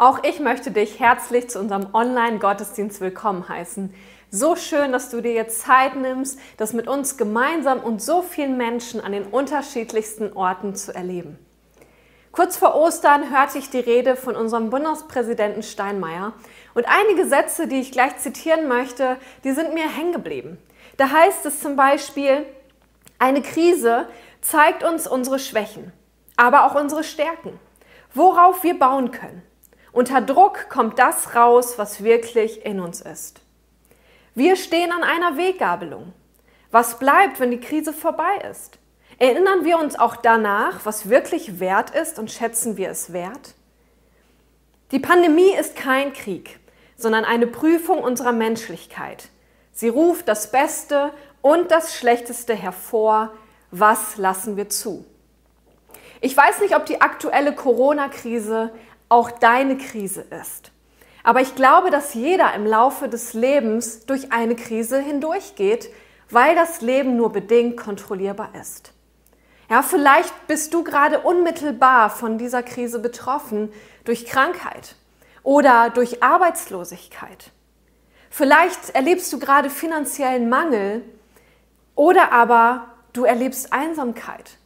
Auch ich möchte dich herzlich zu unserem Online-Gottesdienst willkommen heißen. So schön, dass du dir jetzt Zeit nimmst, das mit uns gemeinsam und so vielen Menschen an den unterschiedlichsten Orten zu erleben. Kurz vor Ostern hörte ich die Rede von unserem Bundespräsidenten Steinmeier und einige Sätze, die ich gleich zitieren möchte, die sind mir hängen geblieben. Da heißt es zum Beispiel, eine Krise zeigt uns unsere Schwächen, aber auch unsere Stärken, worauf wir bauen können. Unter Druck kommt das raus, was wirklich in uns ist. Wir stehen an einer Weggabelung. Was bleibt, wenn die Krise vorbei ist? Erinnern wir uns auch danach, was wirklich wert ist und schätzen wir es wert? Die Pandemie ist kein Krieg, sondern eine Prüfung unserer Menschlichkeit. Sie ruft das Beste und das Schlechteste hervor. Was lassen wir zu? Ich weiß nicht, ob die aktuelle Corona-Krise auch deine Krise ist. Aber ich glaube, dass jeder im Laufe des Lebens durch eine Krise hindurchgeht, weil das Leben nur bedingt kontrollierbar ist. Ja, vielleicht bist du gerade unmittelbar von dieser Krise betroffen durch Krankheit oder durch Arbeitslosigkeit. Vielleicht erlebst du gerade finanziellen Mangel oder aber du erlebst Einsamkeit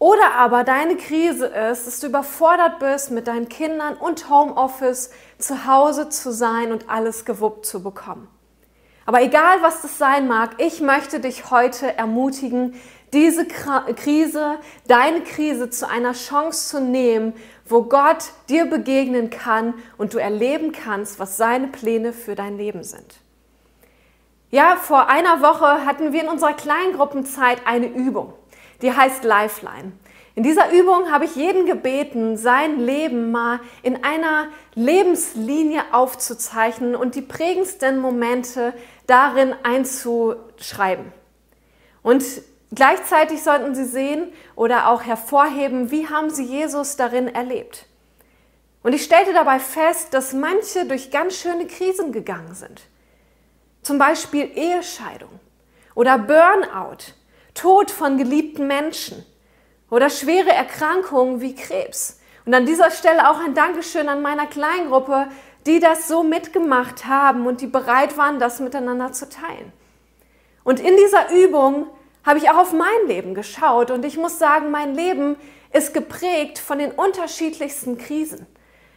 oder aber deine Krise ist, dass du überfordert bist, mit deinen Kindern und Homeoffice zu Hause zu sein und alles gewuppt zu bekommen. Aber egal, was das sein mag, ich möchte dich heute ermutigen, diese Krise, deine Krise zu einer Chance zu nehmen, wo Gott dir begegnen kann und du erleben kannst, was seine Pläne für dein Leben sind. Ja, vor einer Woche hatten wir in unserer Kleingruppenzeit eine Übung die heißt Lifeline. In dieser Übung habe ich jeden gebeten, sein Leben mal in einer Lebenslinie aufzuzeichnen und die prägendsten Momente darin einzuschreiben. Und gleichzeitig sollten sie sehen oder auch hervorheben, wie haben sie Jesus darin erlebt. Und ich stellte dabei fest, dass manche durch ganz schöne Krisen gegangen sind. Zum Beispiel Ehescheidung oder Burnout Tod von geliebten Menschen oder schwere Erkrankungen wie Krebs. Und an dieser Stelle auch ein Dankeschön an meiner Kleingruppe, die das so mitgemacht haben und die bereit waren, das miteinander zu teilen. Und in dieser Übung habe ich auch auf mein Leben geschaut und ich muss sagen, mein Leben ist geprägt von den unterschiedlichsten Krisen.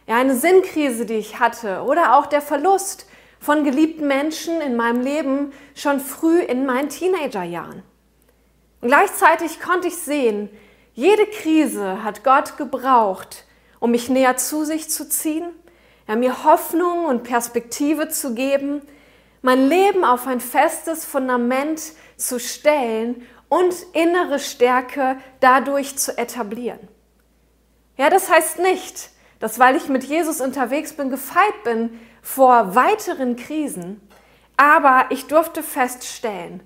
Ja, eine Sinnkrise, die ich hatte oder auch der Verlust von geliebten Menschen in meinem Leben schon früh in meinen Teenagerjahren. Gleichzeitig konnte ich sehen, jede Krise hat Gott gebraucht, um mich näher zu sich zu ziehen, ja, mir Hoffnung und Perspektive zu geben, mein Leben auf ein festes Fundament zu stellen und innere Stärke dadurch zu etablieren. Ja, das heißt nicht, dass weil ich mit Jesus unterwegs bin, gefeit bin vor weiteren Krisen, aber ich durfte feststellen,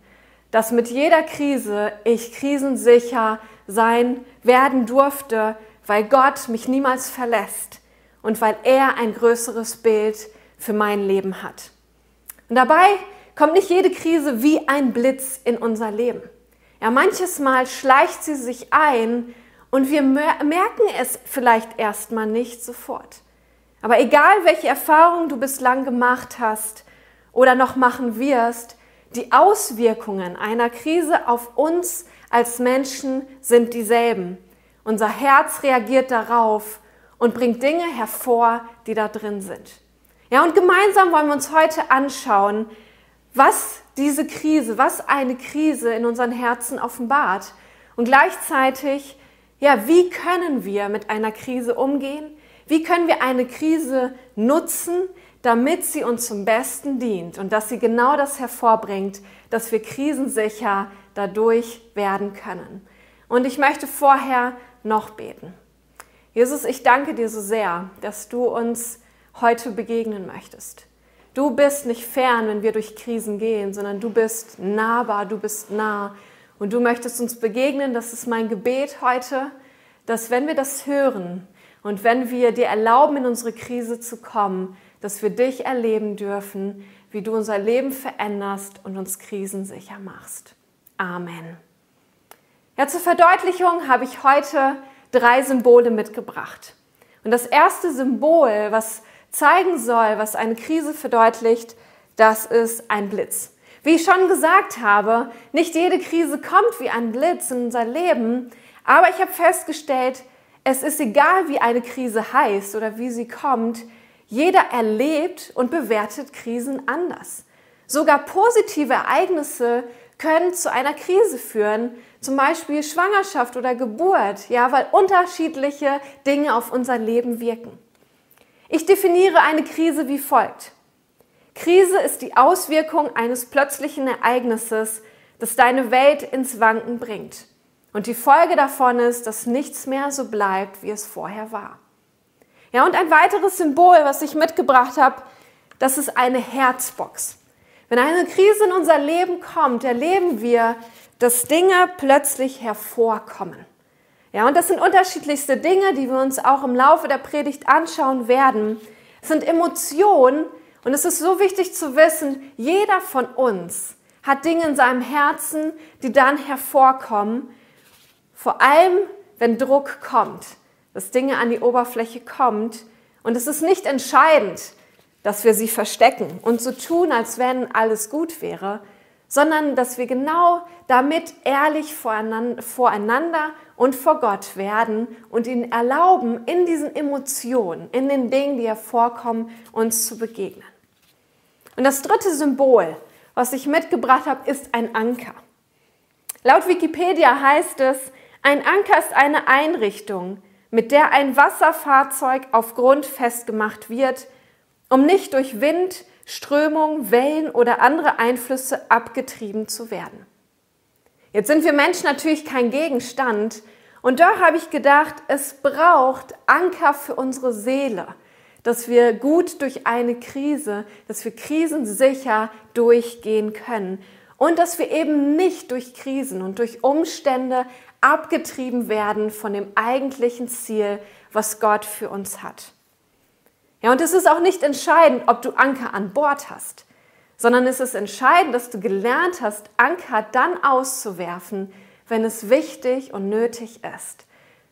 dass mit jeder Krise ich krisensicher sein werden durfte, weil Gott mich niemals verlässt und weil er ein größeres Bild für mein Leben hat. Und dabei kommt nicht jede Krise wie ein Blitz in unser Leben. Ja, manches Mal schleicht sie sich ein und wir merken es vielleicht erstmal nicht sofort. Aber egal, welche Erfahrungen du bislang gemacht hast oder noch machen wirst, die Auswirkungen einer Krise auf uns als Menschen sind dieselben. Unser Herz reagiert darauf und bringt Dinge hervor, die da drin sind. Ja, und gemeinsam wollen wir uns heute anschauen, was diese Krise, was eine Krise in unseren Herzen offenbart. Und gleichzeitig, ja, wie können wir mit einer Krise umgehen? Wie können wir eine Krise nutzen, damit sie uns zum Besten dient und dass sie genau das hervorbringt, dass wir krisensicher dadurch werden können. Und ich möchte vorher noch beten. Jesus, ich danke dir so sehr, dass du uns heute begegnen möchtest. Du bist nicht fern, wenn wir durch Krisen gehen, sondern du bist nahbar, du bist nah und du möchtest uns begegnen. Das ist mein Gebet heute, dass wenn wir das hören und wenn wir dir erlauben, in unsere Krise zu kommen, dass wir dich erleben dürfen, wie du unser Leben veränderst und uns krisensicher machst. Amen. Ja, zur Verdeutlichung habe ich heute drei Symbole mitgebracht. Und das erste Symbol, was zeigen soll, was eine Krise verdeutlicht, das ist ein Blitz. Wie ich schon gesagt habe, nicht jede Krise kommt wie ein Blitz in unser Leben, aber ich habe festgestellt, es ist egal, wie eine Krise heißt oder wie sie kommt, jeder erlebt und bewertet Krisen anders. Sogar positive Ereignisse können zu einer Krise führen, zum Beispiel Schwangerschaft oder Geburt, ja, weil unterschiedliche Dinge auf unser Leben wirken. Ich definiere eine Krise wie folgt. Krise ist die Auswirkung eines plötzlichen Ereignisses, das deine Welt ins Wanken bringt. Und die Folge davon ist, dass nichts mehr so bleibt, wie es vorher war. Ja, und ein weiteres Symbol, was ich mitgebracht habe, das ist eine Herzbox. Wenn eine Krise in unser Leben kommt, erleben wir, dass Dinge plötzlich hervorkommen. Ja, und das sind unterschiedlichste Dinge, die wir uns auch im Laufe der Predigt anschauen werden. Es sind Emotionen und es ist so wichtig zu wissen, jeder von uns hat Dinge in seinem Herzen, die dann hervorkommen, vor allem wenn Druck kommt, dass Dinge an die Oberfläche kommt und es ist nicht entscheidend, dass wir sie verstecken und so tun, als wenn alles gut wäre, sondern dass wir genau damit ehrlich voreinander und vor Gott werden und ihnen erlauben, in diesen Emotionen, in den Dingen, die hervorkommen, uns zu begegnen. Und das dritte Symbol, was ich mitgebracht habe, ist ein Anker. Laut Wikipedia heißt es, ein Anker ist eine Einrichtung, mit der ein Wasserfahrzeug auf Grund festgemacht wird, um nicht durch Wind, Strömung, Wellen oder andere Einflüsse abgetrieben zu werden. Jetzt sind wir Menschen natürlich kein Gegenstand und da habe ich gedacht, es braucht Anker für unsere Seele, dass wir gut durch eine Krise, dass wir krisensicher durchgehen können und dass wir eben nicht durch Krisen und durch Umstände abgetrieben werden von dem eigentlichen Ziel, was Gott für uns hat. Ja, und es ist auch nicht entscheidend, ob du Anker an Bord hast, sondern es ist entscheidend, dass du gelernt hast, Anker dann auszuwerfen, wenn es wichtig und nötig ist.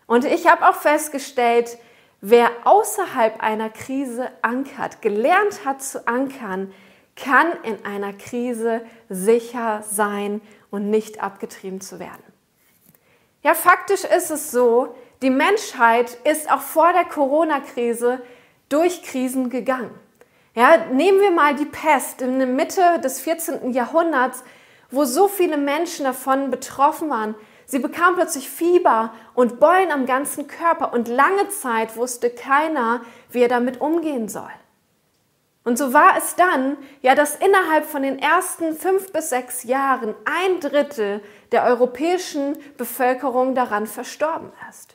Und ich habe auch festgestellt, wer außerhalb einer Krise ankert, gelernt hat zu ankern, kann in einer Krise sicher sein und nicht abgetrieben zu werden. Ja, faktisch ist es so, die Menschheit ist auch vor der Corona-Krise durch Krisen gegangen. Ja, nehmen wir mal die Pest in der Mitte des 14. Jahrhunderts, wo so viele Menschen davon betroffen waren. Sie bekamen plötzlich Fieber und Beulen am ganzen Körper und lange Zeit wusste keiner, wie er damit umgehen soll. Und so war es dann, ja, dass innerhalb von den ersten fünf bis sechs Jahren ein Drittel der europäischen Bevölkerung daran verstorben ist.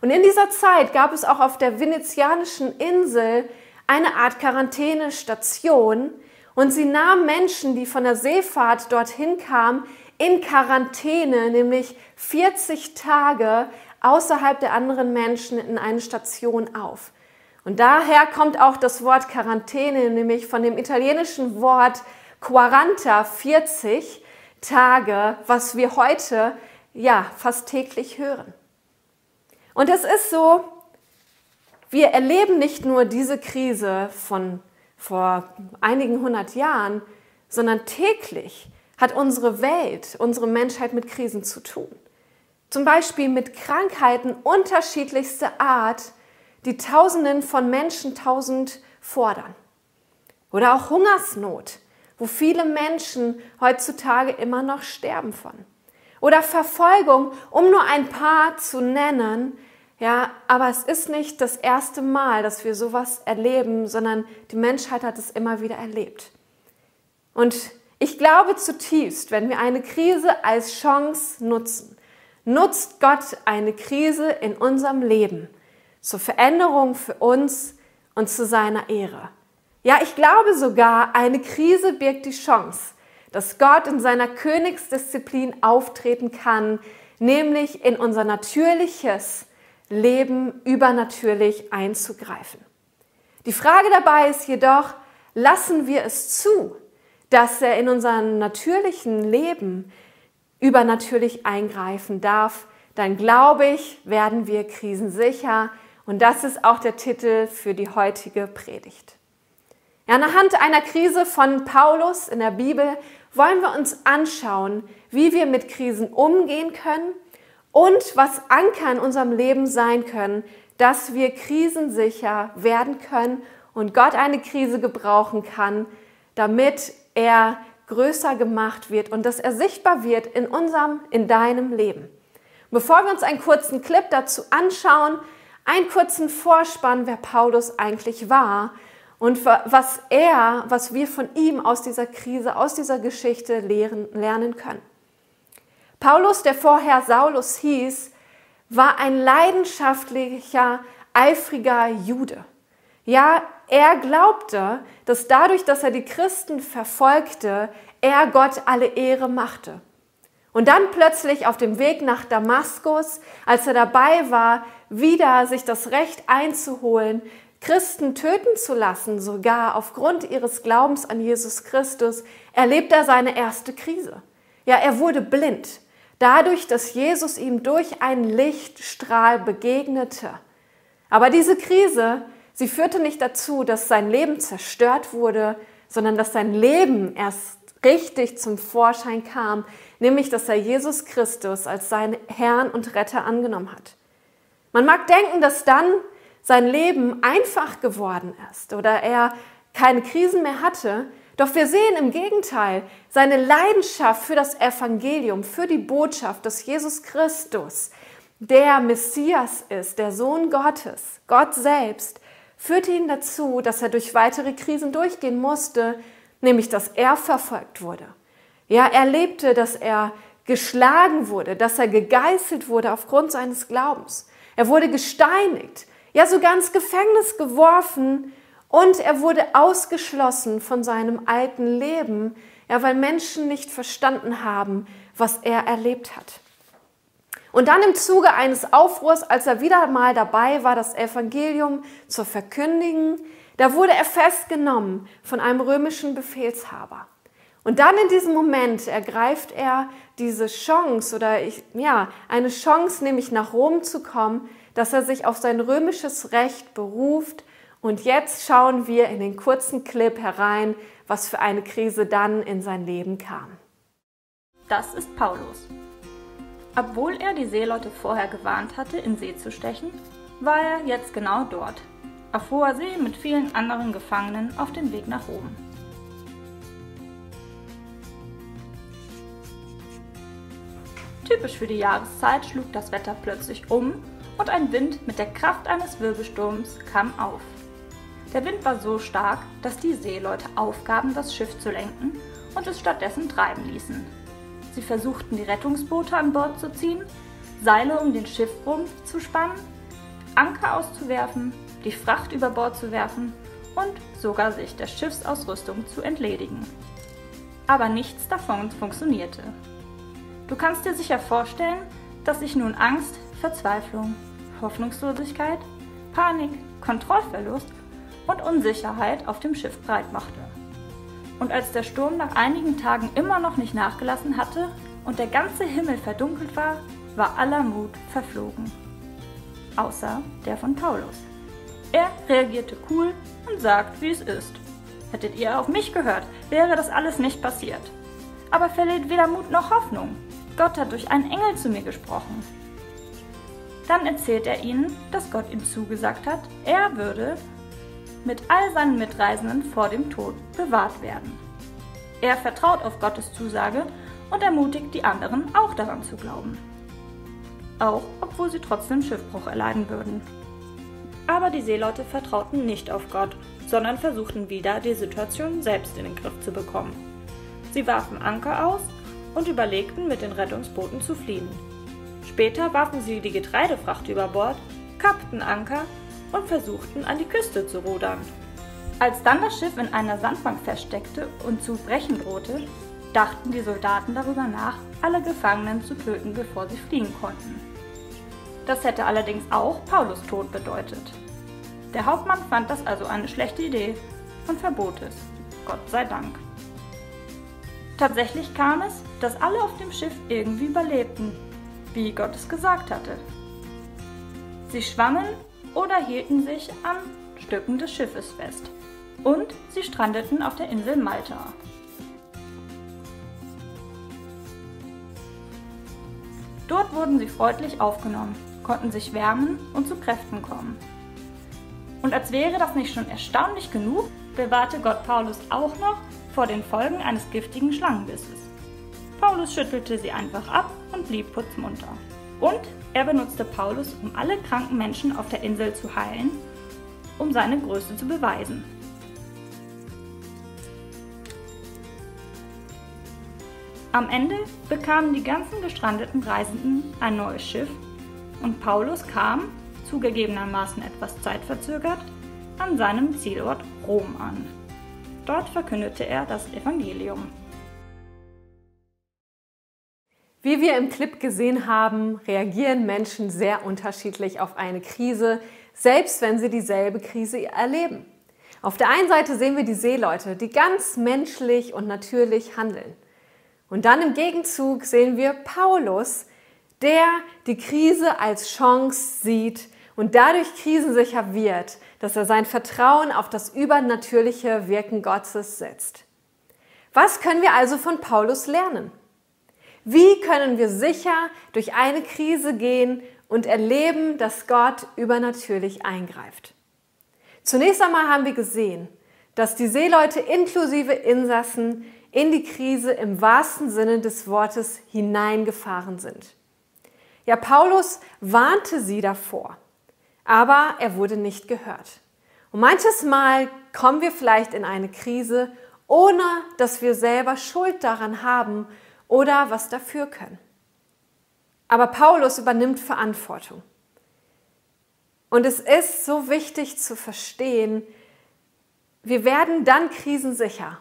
Und in dieser Zeit gab es auch auf der venezianischen Insel eine Art Quarantänestation und sie nahm Menschen, die von der Seefahrt dorthin kamen, in Quarantäne, nämlich 40 Tage außerhalb der anderen Menschen in eine Station auf. Und daher kommt auch das Wort Quarantäne, nämlich von dem italienischen Wort quaranta, 40 Tage, was wir heute ja fast täglich hören. Und es ist so, wir erleben nicht nur diese Krise von vor einigen hundert Jahren, sondern täglich hat unsere Welt, unsere Menschheit mit Krisen zu tun. Zum Beispiel mit Krankheiten unterschiedlichster Art, die Tausenden von Menschen tausend fordern. Oder auch Hungersnot, wo viele Menschen heutzutage immer noch sterben von. Oder Verfolgung, um nur ein paar zu nennen, ja, aber es ist nicht das erste Mal, dass wir sowas erleben, sondern die Menschheit hat es immer wieder erlebt. Und ich glaube zutiefst, wenn wir eine Krise als Chance nutzen, nutzt Gott eine Krise in unserem Leben zur Veränderung für uns und zu seiner Ehre. Ja, ich glaube sogar, eine Krise birgt die Chance, dass Gott in seiner Königsdisziplin auftreten kann, nämlich in unser natürliches, Leben übernatürlich einzugreifen. Die Frage dabei ist jedoch, lassen wir es zu, dass er in unserem natürlichen Leben übernatürlich eingreifen darf, dann glaube ich, werden wir krisensicher Und das ist auch der Titel für die heutige Predigt. Ja, anhand einer Krise von Paulus in der Bibel wollen wir uns anschauen, wie wir mit Krisen umgehen können und was Anker in unserem Leben sein können, dass wir krisensicher werden können und Gott eine Krise gebrauchen kann, damit er größer gemacht wird und dass er sichtbar wird in unserem, in deinem Leben. Bevor wir uns einen kurzen Clip dazu anschauen, einen kurzen Vorspann, wer Paulus eigentlich war und was er, was wir von ihm aus dieser Krise, aus dieser Geschichte lehren, lernen können. Paulus, der vorher Saulus hieß, war ein leidenschaftlicher, eifriger Jude. Ja, er glaubte, dass dadurch, dass er die Christen verfolgte, er Gott alle Ehre machte. Und dann plötzlich auf dem Weg nach Damaskus, als er dabei war, wieder sich das Recht einzuholen, Christen töten zu lassen, sogar aufgrund ihres Glaubens an Jesus Christus, erlebt er seine erste Krise. Ja, er wurde blind, dadurch, dass Jesus ihm durch einen Lichtstrahl begegnete. Aber diese Krise, sie führte nicht dazu, dass sein Leben zerstört wurde, sondern dass sein Leben erst richtig zum Vorschein kam, nämlich dass er Jesus Christus als seinen Herrn und Retter angenommen hat. Man mag denken, dass dann sein Leben einfach geworden ist oder er keine Krisen mehr hatte, doch wir sehen im Gegenteil seine Leidenschaft für das Evangelium, für die Botschaft, dass Jesus Christus der Messias ist, der Sohn Gottes, Gott selbst, führte ihn dazu, dass er durch weitere Krisen durchgehen musste, nämlich dass er verfolgt wurde. Ja, er lebte, dass er geschlagen wurde, dass er gegeißelt wurde aufgrund seines Glaubens. Er wurde gesteinigt, ja sogar ins Gefängnis geworfen und er wurde ausgeschlossen von seinem alten Leben, ja, weil Menschen nicht verstanden haben, was er erlebt hat. Und dann im Zuge eines Aufruhrs, als er wieder mal dabei war, das Evangelium zu verkündigen, da wurde er festgenommen von einem römischen Befehlshaber. Und dann in diesem Moment ergreift er diese Chance oder ich, ja, eine Chance, nämlich nach Rom zu kommen, dass er sich auf sein römisches Recht beruft. Und jetzt schauen wir in den kurzen Clip herein, was für eine Krise dann in sein Leben kam. Das ist Paulus. Obwohl er die Seeleute vorher gewarnt hatte, in See zu stechen, war er jetzt genau dort, auf hoher See mit vielen anderen Gefangenen auf dem Weg nach Rom. Typisch für die Jahreszeit schlug das Wetter plötzlich um und ein Wind mit der Kraft eines Wirbelsturms kam auf. Der Wind war so stark, dass die Seeleute aufgaben, das Schiff zu lenken und es stattdessen treiben ließen. Sie versuchten, die Rettungsboote an Bord zu ziehen, Seile um den Schiffrumpf zu spannen, Anker auszuwerfen, die Fracht über Bord zu werfen und sogar sich der Schiffsausrüstung zu entledigen. Aber nichts davon funktionierte. Du kannst dir sicher vorstellen, dass sich nun Angst, Verzweiflung, Hoffnungslosigkeit, Panik, Kontrollverlust und Unsicherheit auf dem Schiff breit machte. Und als der Sturm nach einigen Tagen immer noch nicht nachgelassen hatte und der ganze Himmel verdunkelt war, war aller Mut verflogen. Außer der von Paulus. Er reagierte cool und sagt, wie es ist. Hättet ihr auf mich gehört, wäre das alles nicht passiert. Aber verliert weder Mut noch Hoffnung. Gott hat durch einen Engel zu mir gesprochen. Dann erzählt er ihnen, dass Gott ihm zugesagt hat, er würde mit all seinen Mitreisenden vor dem Tod bewahrt werden. Er vertraut auf Gottes Zusage und ermutigt die anderen auch daran zu glauben. Auch obwohl sie trotzdem Schiffbruch erleiden würden. Aber die Seeleute vertrauten nicht auf Gott, sondern versuchten wieder, die Situation selbst in den Griff zu bekommen. Sie warfen Anker aus und überlegten, mit den Rettungsbooten zu fliehen. Später warfen sie die Getreidefracht über Bord, kappten Anker und versuchten an die Küste zu rudern. Als dann das Schiff in einer Sandbank feststeckte und zu brechen drohte, dachten die Soldaten darüber nach, alle Gefangenen zu töten, bevor sie fliehen konnten. Das hätte allerdings auch Paulus Tod bedeutet. Der Hauptmann fand das also eine schlechte Idee und verbot es. Gott sei Dank. Tatsächlich kam es, dass alle auf dem Schiff irgendwie überlebten wie Gott es gesagt hatte. Sie schwammen oder hielten sich an Stücken des Schiffes fest. Und sie strandeten auf der Insel Malta. Dort wurden sie freundlich aufgenommen, konnten sich wärmen und zu Kräften kommen. Und als wäre das nicht schon erstaunlich genug, bewahrte Gott Paulus auch noch vor den Folgen eines giftigen Schlangenbisses. Paulus schüttelte sie einfach ab und blieb putzmunter. Und er benutzte Paulus, um alle kranken Menschen auf der Insel zu heilen, um seine Größe zu beweisen. Am Ende bekamen die ganzen gestrandeten Reisenden ein neues Schiff und Paulus kam, zugegebenermaßen etwas zeitverzögert, an seinem Zielort Rom an. Dort verkündete er das Evangelium. Wie wir im Clip gesehen haben, reagieren Menschen sehr unterschiedlich auf eine Krise, selbst wenn sie dieselbe Krise erleben. Auf der einen Seite sehen wir die Seeleute, die ganz menschlich und natürlich handeln. Und dann im Gegenzug sehen wir Paulus, der die Krise als Chance sieht und dadurch krisensicher wird, dass er sein Vertrauen auf das übernatürliche Wirken Gottes setzt. Was können wir also von Paulus lernen? Wie können wir sicher durch eine Krise gehen und erleben, dass Gott übernatürlich eingreift? Zunächst einmal haben wir gesehen, dass die Seeleute inklusive Insassen in die Krise im wahrsten Sinne des Wortes hineingefahren sind. Ja, Paulus warnte sie davor, aber er wurde nicht gehört. Und manches Mal kommen wir vielleicht in eine Krise, ohne dass wir selber Schuld daran haben oder was dafür können. Aber Paulus übernimmt Verantwortung. Und es ist so wichtig zu verstehen, wir werden dann krisensicher,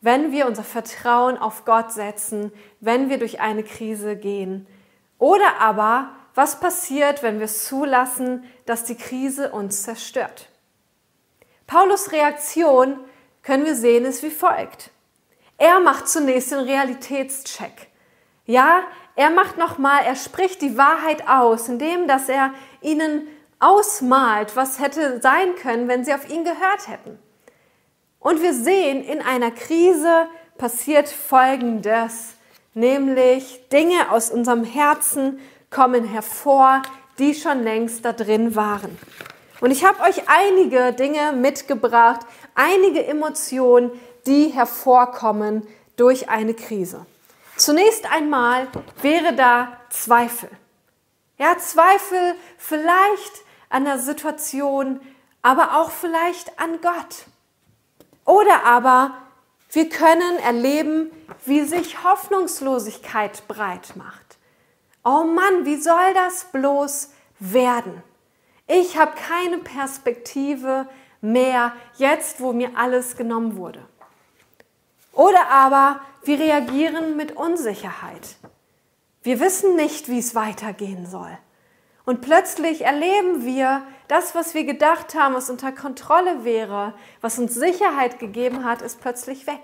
wenn wir unser Vertrauen auf Gott setzen, wenn wir durch eine Krise gehen. Oder aber, was passiert, wenn wir zulassen, dass die Krise uns zerstört? Paulus Reaktion können wir sehen, ist wie folgt. Er macht zunächst den Realitätscheck. Ja, er macht nochmal, er spricht die Wahrheit aus, indem dass er ihnen ausmalt, was hätte sein können, wenn sie auf ihn gehört hätten. Und wir sehen, in einer Krise passiert Folgendes, nämlich Dinge aus unserem Herzen kommen hervor, die schon längst da drin waren. Und ich habe euch einige Dinge mitgebracht, einige Emotionen, die hervorkommen durch eine Krise. Zunächst einmal wäre da Zweifel. Ja, Zweifel vielleicht an der Situation, aber auch vielleicht an Gott. Oder aber wir können erleben, wie sich Hoffnungslosigkeit breit macht. Oh Mann, wie soll das bloß werden? Ich habe keine Perspektive mehr jetzt, wo mir alles genommen wurde. Oder aber wir reagieren mit Unsicherheit. Wir wissen nicht, wie es weitergehen soll. Und plötzlich erleben wir das, was wir gedacht haben, was unter Kontrolle wäre, was uns Sicherheit gegeben hat, ist plötzlich weg.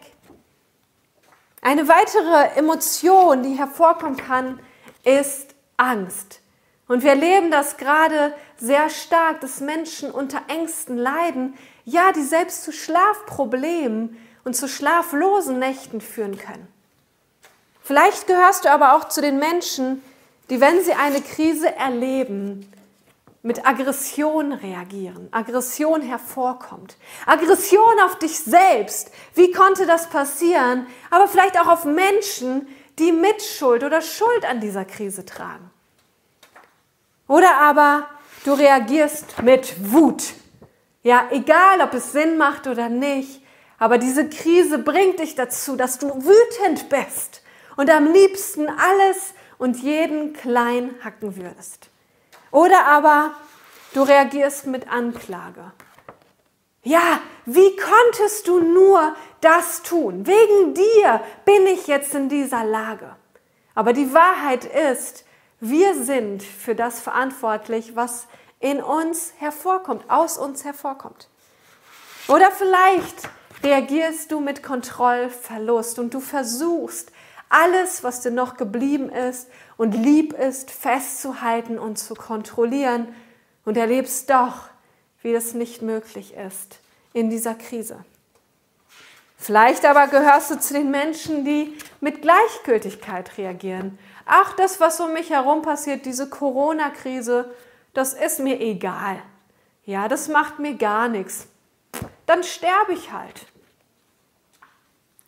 Eine weitere Emotion, die hervorkommen kann, ist Angst. Und wir erleben das gerade sehr stark, dass Menschen unter Ängsten leiden, ja, die selbst zu Schlafproblemen und zu schlaflosen Nächten führen können. Vielleicht gehörst du aber auch zu den Menschen, die, wenn sie eine Krise erleben, mit Aggression reagieren, Aggression hervorkommt. Aggression auf dich selbst. Wie konnte das passieren? Aber vielleicht auch auf Menschen, die Mitschuld oder Schuld an dieser Krise tragen. Oder aber du reagierst mit Wut. Ja, egal ob es Sinn macht oder nicht, aber diese Krise bringt dich dazu, dass du wütend bist und am liebsten alles und jeden klein hacken würdest. Oder aber du reagierst mit Anklage. Ja, wie konntest du nur das tun? Wegen dir bin ich jetzt in dieser Lage. Aber die Wahrheit ist, wir sind für das verantwortlich, was in uns hervorkommt, aus uns hervorkommt. Oder vielleicht reagierst du mit Kontrollverlust und du versuchst, alles, was dir noch geblieben ist und lieb ist, festzuhalten und zu kontrollieren. und erlebst doch, wie es nicht möglich ist in dieser Krise. Vielleicht aber gehörst du zu den Menschen, die mit Gleichgültigkeit reagieren. Ach, das, was um mich herum passiert, diese Corona-Krise, das ist mir egal. Ja, das macht mir gar nichts. Dann sterbe ich halt.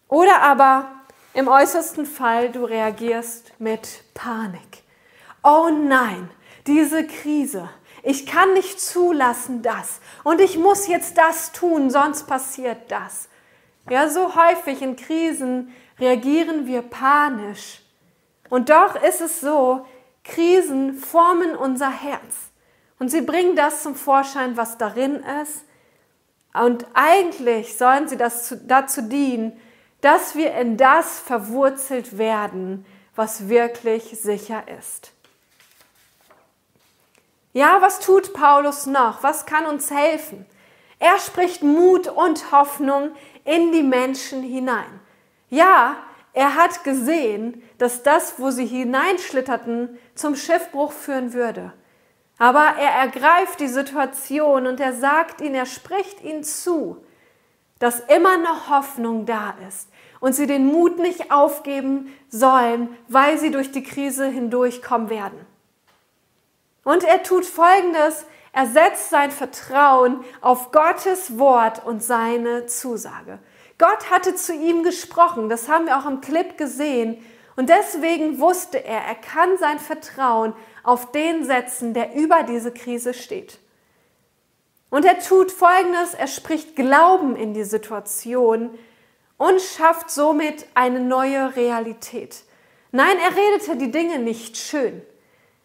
Oder aber im äußersten Fall, du reagierst mit Panik. Oh nein, diese Krise. Ich kann nicht zulassen das. Und ich muss jetzt das tun, sonst passiert das. Ja, so häufig in Krisen reagieren wir panisch. Und doch ist es so, Krisen formen unser Herz. Und sie bringen das zum Vorschein, was darin ist. Und eigentlich sollen sie das dazu dienen, dass wir in das verwurzelt werden, was wirklich sicher ist. Ja, was tut Paulus noch? Was kann uns helfen? Er spricht Mut und Hoffnung in die Menschen hinein. Ja, er hat gesehen, dass das, wo sie hineinschlitterten, zum Schiffbruch führen würde. Aber er ergreift die Situation und er sagt ihnen, er spricht ihnen zu, dass immer noch Hoffnung da ist und sie den Mut nicht aufgeben sollen, weil sie durch die Krise hindurchkommen werden. Und er tut Folgendes, er setzt sein Vertrauen auf Gottes Wort und seine Zusage. Gott hatte zu ihm gesprochen, das haben wir auch im Clip gesehen. Und deswegen wusste er, er kann sein Vertrauen auf den setzen, der über diese Krise steht. Und er tut Folgendes, er spricht Glauben in die Situation und schafft somit eine neue Realität. Nein, er redete die Dinge nicht schön,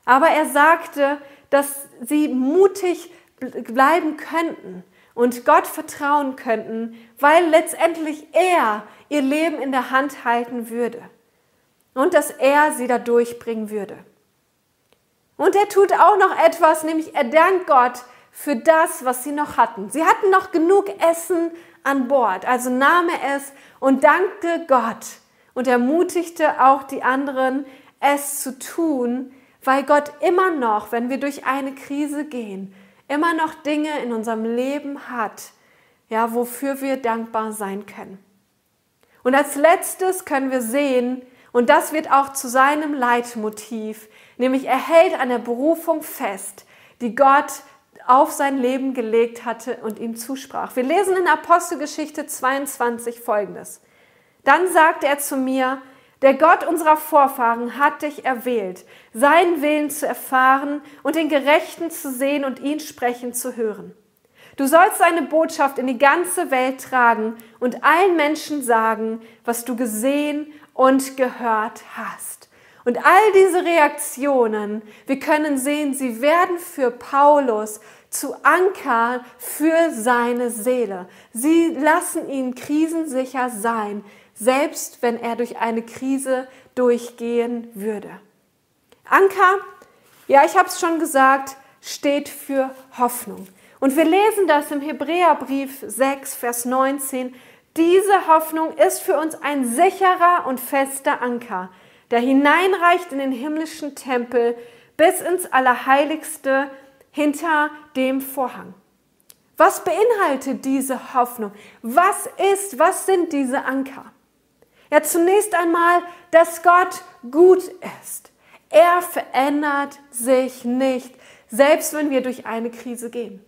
aber er sagte, dass sie mutig bleiben könnten und Gott vertrauen könnten, weil letztendlich er ihr Leben in der Hand halten würde und dass er sie da durchbringen würde. Und er tut auch noch etwas, nämlich er dankt Gott für das, was sie noch hatten. Sie hatten noch genug Essen an Bord, also nahm er es und dankte Gott und ermutigte auch die anderen, es zu tun, weil Gott immer noch, wenn wir durch eine Krise gehen, immer noch Dinge in unserem Leben hat, ja, wofür wir dankbar sein können. Und als letztes können wir sehen, und das wird auch zu seinem Leitmotiv, nämlich er hält an der Berufung fest, die Gott auf sein Leben gelegt hatte und ihm zusprach. Wir lesen in Apostelgeschichte 22 folgendes. Dann sagte er zu mir, der Gott unserer Vorfahren hat dich erwählt, seinen Willen zu erfahren und den Gerechten zu sehen und ihn sprechen zu hören. Du sollst seine Botschaft in die ganze Welt tragen und allen Menschen sagen, was du gesehen und gehört hast. Und all diese Reaktionen, wir können sehen, sie werden für Paulus zu Anker für seine Seele. Sie lassen ihn krisensicher sein, selbst wenn er durch eine Krise durchgehen würde. Anker, ja, ich habe es schon gesagt, steht für Hoffnung. Und wir lesen das im Hebräerbrief 6, Vers 19. Diese Hoffnung ist für uns ein sicherer und fester Anker, der hineinreicht in den himmlischen Tempel bis ins Allerheiligste hinter dem Vorhang. Was beinhaltet diese Hoffnung? Was ist, was sind diese Anker? Ja, zunächst einmal, dass Gott gut ist. Er verändert sich nicht, selbst wenn wir durch eine Krise gehen.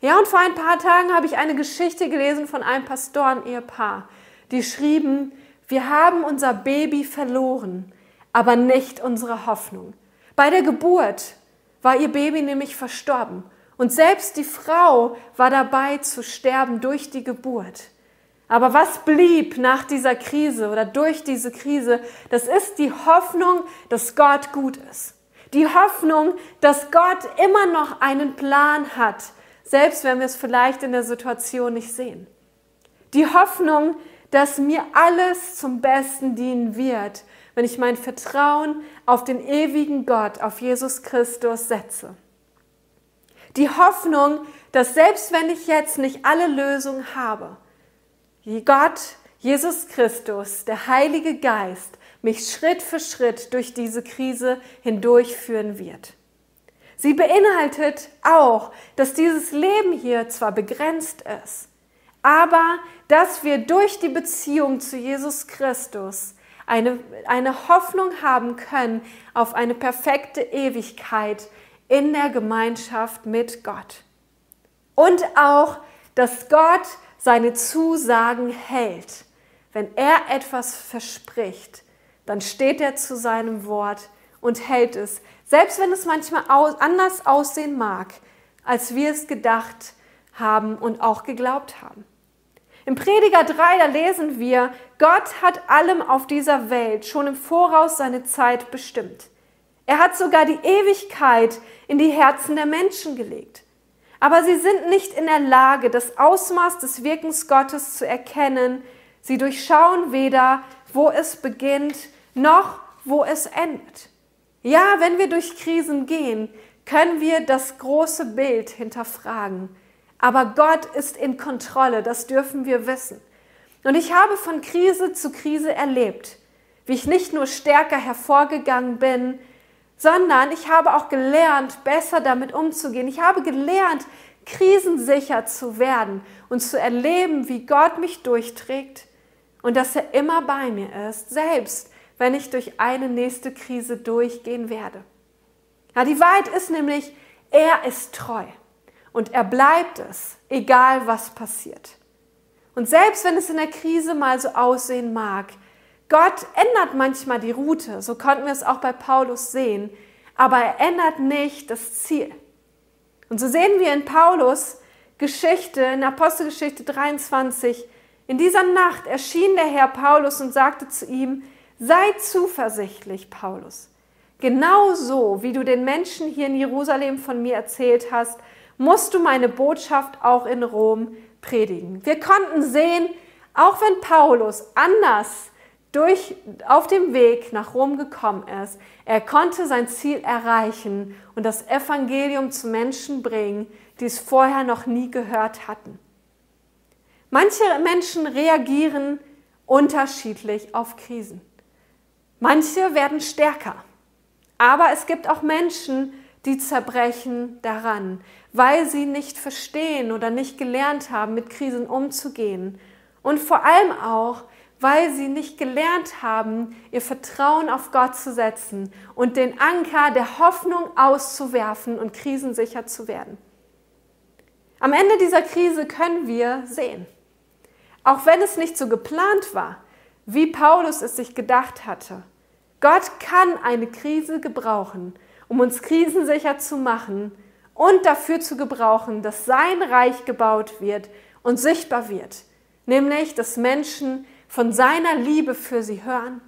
Ja, und vor ein paar Tagen habe ich eine Geschichte gelesen von einem Pastoren-Ehepaar, die schrieben, wir haben unser Baby verloren, aber nicht unsere Hoffnung. Bei der Geburt war ihr Baby nämlich verstorben und selbst die Frau war dabei zu sterben durch die Geburt. Aber was blieb nach dieser Krise oder durch diese Krise? Das ist die Hoffnung, dass Gott gut ist. Die Hoffnung, dass Gott immer noch einen Plan hat, selbst wenn wir es vielleicht in der Situation nicht sehen. Die Hoffnung, dass mir alles zum Besten dienen wird, wenn ich mein Vertrauen auf den ewigen Gott, auf Jesus Christus setze. Die Hoffnung, dass selbst wenn ich jetzt nicht alle Lösungen habe, wie Gott, Jesus Christus, der Heilige Geist, mich Schritt für Schritt durch diese Krise hindurchführen wird. Sie beinhaltet auch, dass dieses Leben hier zwar begrenzt ist, aber dass wir durch die Beziehung zu Jesus Christus eine, eine Hoffnung haben können auf eine perfekte Ewigkeit in der Gemeinschaft mit Gott. Und auch, dass Gott seine Zusagen hält. Wenn er etwas verspricht, dann steht er zu seinem Wort und hält es, selbst wenn es manchmal anders aussehen mag, als wir es gedacht haben und auch geglaubt haben. Im Prediger 3, da lesen wir, Gott hat allem auf dieser Welt schon im Voraus seine Zeit bestimmt. Er hat sogar die Ewigkeit in die Herzen der Menschen gelegt. Aber sie sind nicht in der Lage, das Ausmaß des Wirkens Gottes zu erkennen. Sie durchschauen weder, wo es beginnt, noch wo es endet. Ja, wenn wir durch Krisen gehen, können wir das große Bild hinterfragen. Aber Gott ist in Kontrolle, das dürfen wir wissen. Und ich habe von Krise zu Krise erlebt, wie ich nicht nur stärker hervorgegangen bin, sondern ich habe auch gelernt, besser damit umzugehen. Ich habe gelernt, krisensicher zu werden und zu erleben, wie Gott mich durchträgt und dass er immer bei mir ist, selbst wenn ich durch eine nächste Krise durchgehen werde. Ja, die Wahrheit ist nämlich, er ist treu und er bleibt es, egal was passiert. Und selbst wenn es in der Krise mal so aussehen mag, Gott ändert manchmal die Route, so konnten wir es auch bei Paulus sehen, aber er ändert nicht das Ziel. Und so sehen wir in Paulus Geschichte, in Apostelgeschichte 23, in dieser Nacht erschien der Herr Paulus und sagte zu ihm, sei zuversichtlich, Paulus. Genauso wie du den Menschen hier in Jerusalem von mir erzählt hast, musst du meine Botschaft auch in Rom predigen. Wir konnten sehen, auch wenn Paulus anders durch, auf dem Weg nach Rom gekommen ist, er konnte sein Ziel erreichen und das Evangelium zu Menschen bringen, die es vorher noch nie gehört hatten. Manche Menschen reagieren unterschiedlich auf Krisen. Manche werden stärker. Aber es gibt auch Menschen, die zerbrechen daran, weil sie nicht verstehen oder nicht gelernt haben, mit Krisen umzugehen. Und vor allem auch, weil sie nicht gelernt haben, ihr Vertrauen auf Gott zu setzen und den Anker der Hoffnung auszuwerfen und krisensicher zu werden. Am Ende dieser Krise können wir sehen, auch wenn es nicht so geplant war, wie Paulus es sich gedacht hatte, Gott kann eine Krise gebrauchen, um uns krisensicher zu machen und dafür zu gebrauchen, dass sein Reich gebaut wird und sichtbar wird, nämlich dass Menschen von seiner Liebe für sie hören,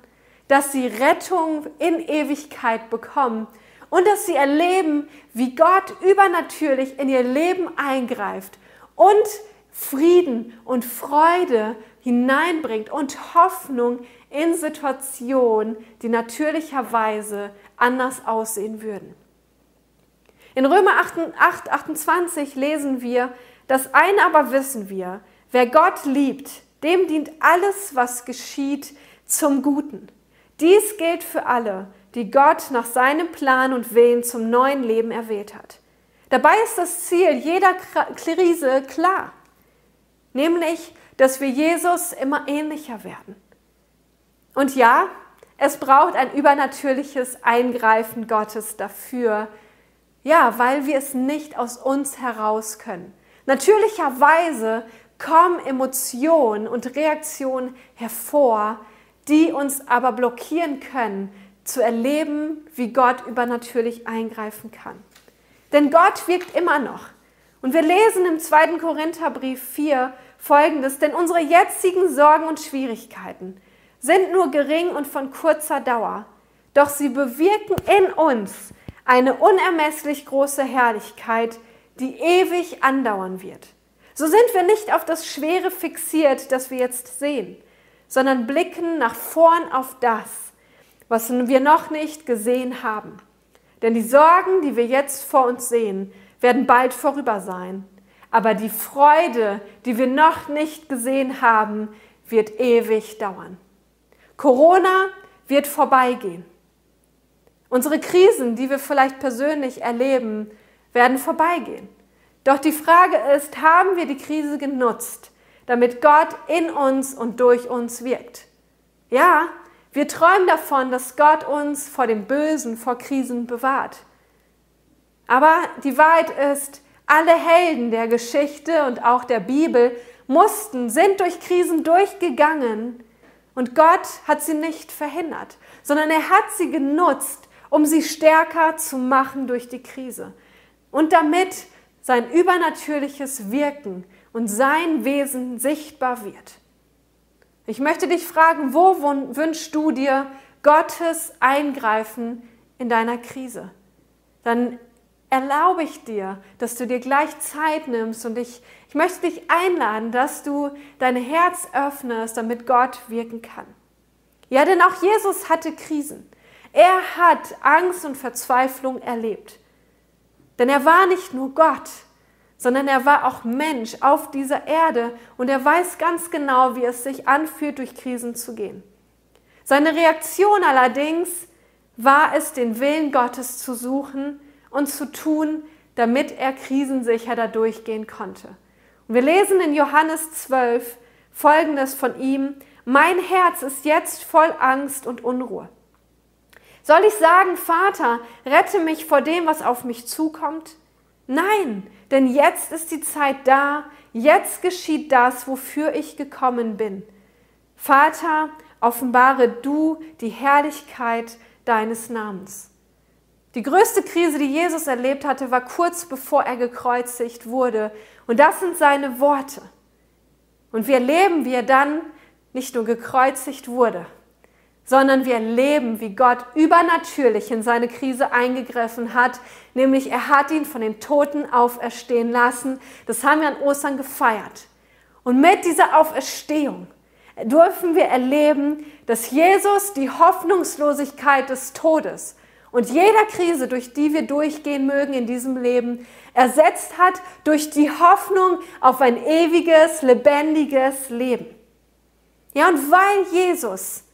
dass sie Rettung in Ewigkeit bekommen und dass sie erleben, wie Gott übernatürlich in ihr Leben eingreift und Frieden und Freude hineinbringt und Hoffnung in Situationen, die natürlicherweise anders aussehen würden. In Römer 8, 28 lesen wir, das eine aber wissen wir, wer Gott liebt, dem dient alles, was geschieht, zum Guten. Dies gilt für alle, die Gott nach seinem Plan und Willen zum neuen Leben erwählt hat. Dabei ist das Ziel jeder Krise klar, nämlich, dass wir Jesus immer ähnlicher werden. Und ja, es braucht ein übernatürliches Eingreifen Gottes dafür, ja, weil wir es nicht aus uns heraus können. Natürlicherweise kommen Emotionen und Reaktionen hervor, die uns aber blockieren können, zu erleben, wie Gott übernatürlich eingreifen kann. Denn Gott wirkt immer noch. Und wir lesen im 2. Korintherbrief 4 folgendes, denn unsere jetzigen Sorgen und Schwierigkeiten sind nur gering und von kurzer Dauer, doch sie bewirken in uns eine unermesslich große Herrlichkeit, die ewig andauern wird. So sind wir nicht auf das Schwere fixiert, das wir jetzt sehen, sondern blicken nach vorn auf das, was wir noch nicht gesehen haben. Denn die Sorgen, die wir jetzt vor uns sehen, werden bald vorüber sein. Aber die Freude, die wir noch nicht gesehen haben, wird ewig dauern. Corona wird vorbeigehen. Unsere Krisen, die wir vielleicht persönlich erleben, werden vorbeigehen. Doch die Frage ist, haben wir die Krise genutzt, damit Gott in uns und durch uns wirkt? Ja, wir träumen davon, dass Gott uns vor dem Bösen, vor Krisen bewahrt. Aber die Wahrheit ist, alle Helden der Geschichte und auch der Bibel mussten, sind durch Krisen durchgegangen und Gott hat sie nicht verhindert, sondern er hat sie genutzt, um sie stärker zu machen durch die Krise und damit sein übernatürliches Wirken und sein Wesen sichtbar wird. Ich möchte dich fragen, wo wünschst du dir Gottes Eingreifen in deiner Krise? Dann erlaube ich dir, dass du dir gleich Zeit nimmst und ich, ich möchte dich einladen, dass du dein Herz öffnest, damit Gott wirken kann. Ja, denn auch Jesus hatte Krisen. Er hat Angst und Verzweiflung erlebt. Denn er war nicht nur Gott, sondern er war auch Mensch auf dieser Erde und er weiß ganz genau, wie es sich anfühlt, durch Krisen zu gehen. Seine Reaktion allerdings war es, den Willen Gottes zu suchen und zu tun, damit er krisensicher da durchgehen konnte. Und wir lesen in Johannes 12 Folgendes von ihm, mein Herz ist jetzt voll Angst und Unruhe. Soll ich sagen, Vater, rette mich vor dem, was auf mich zukommt? Nein, denn jetzt ist die Zeit da, jetzt geschieht das, wofür ich gekommen bin. Vater, offenbare du die Herrlichkeit deines Namens. Die größte Krise, die Jesus erlebt hatte, war kurz bevor er gekreuzigt wurde. Und das sind seine Worte. Und wir erleben, wie er dann nicht nur gekreuzigt wurde, sondern wir erleben, wie Gott übernatürlich in seine Krise eingegriffen hat, nämlich er hat ihn von den Toten auferstehen lassen. Das haben wir an Ostern gefeiert. Und mit dieser Auferstehung dürfen wir erleben, dass Jesus die Hoffnungslosigkeit des Todes und jeder Krise, durch die wir durchgehen mögen in diesem Leben, ersetzt hat durch die Hoffnung auf ein ewiges, lebendiges Leben. Ja, und weil Jesus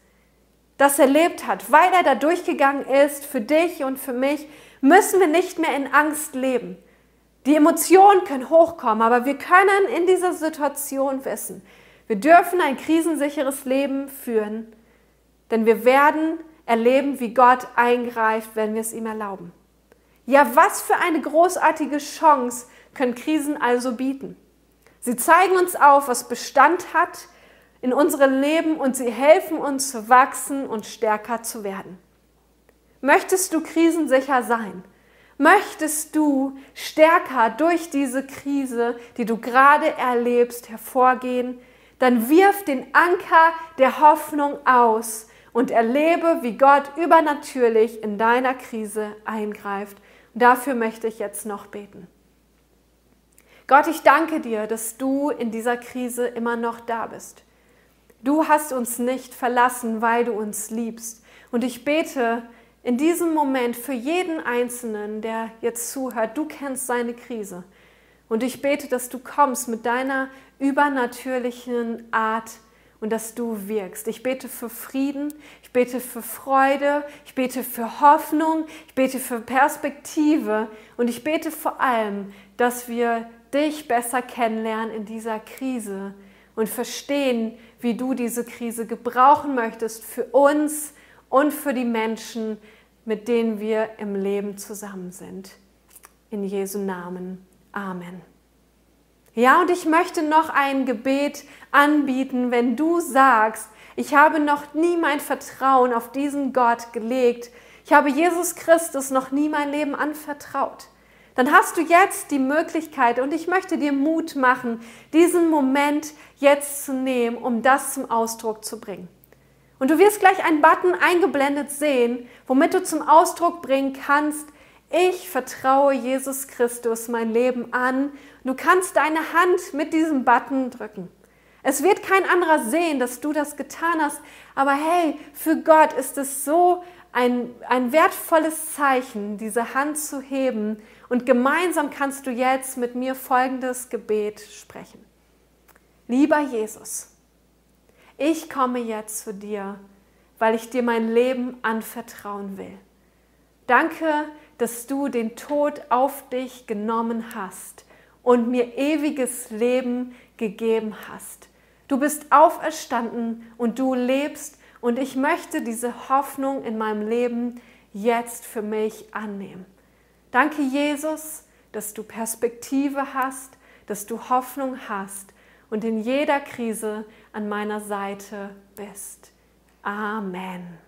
das erlebt hat, weil er da durchgegangen ist für dich und für mich, müssen wir nicht mehr in Angst leben. Die Emotionen können hochkommen, aber wir können in dieser Situation wissen, wir dürfen ein krisensicheres Leben führen, denn wir werden erleben, wie Gott eingreift, wenn wir es ihm erlauben. Ja, was für eine großartige Chance können Krisen also bieten. Sie zeigen uns auf, was Bestand hat, in unserem Leben und sie helfen uns zu wachsen und stärker zu werden. Möchtest du krisensicher sein? Möchtest du stärker durch diese Krise, die du gerade erlebst, hervorgehen? Dann wirf den Anker der Hoffnung aus und erlebe, wie Gott übernatürlich in deiner Krise eingreift. Und dafür möchte ich jetzt noch beten. Gott, ich danke dir, dass du in dieser Krise immer noch da bist. Du hast uns nicht verlassen, weil du uns liebst. Und ich bete in diesem Moment für jeden Einzelnen, der jetzt zuhört, du kennst seine Krise. Und ich bete, dass du kommst mit deiner übernatürlichen Art und dass du wirkst. Ich bete für Frieden, ich bete für Freude, ich bete für Hoffnung, ich bete für Perspektive und ich bete vor allem, dass wir dich besser kennenlernen in dieser Krise und verstehen, wie du diese Krise gebrauchen möchtest für uns und für die Menschen, mit denen wir im Leben zusammen sind. In Jesu Namen. Amen. Ja, und ich möchte noch ein Gebet anbieten, wenn du sagst, ich habe noch nie mein Vertrauen auf diesen Gott gelegt, ich habe Jesus Christus noch nie mein Leben anvertraut dann hast du jetzt die Möglichkeit und ich möchte dir Mut machen, diesen Moment jetzt zu nehmen, um das zum Ausdruck zu bringen. Und du wirst gleich einen Button eingeblendet sehen, womit du zum Ausdruck bringen kannst, ich vertraue Jesus Christus mein Leben an. Du kannst deine Hand mit diesem Button drücken. Es wird kein anderer sehen, dass du das getan hast, aber hey, für Gott ist es so ein, ein wertvolles Zeichen, diese Hand zu heben und gemeinsam kannst du jetzt mit mir folgendes Gebet sprechen. Lieber Jesus, ich komme jetzt zu dir, weil ich dir mein Leben anvertrauen will. Danke, dass du den Tod auf dich genommen hast und mir ewiges Leben gegeben hast. Du bist auferstanden und du lebst und ich möchte diese Hoffnung in meinem Leben jetzt für mich annehmen. Danke, Jesus, dass du Perspektive hast, dass du Hoffnung hast und in jeder Krise an meiner Seite bist. Amen.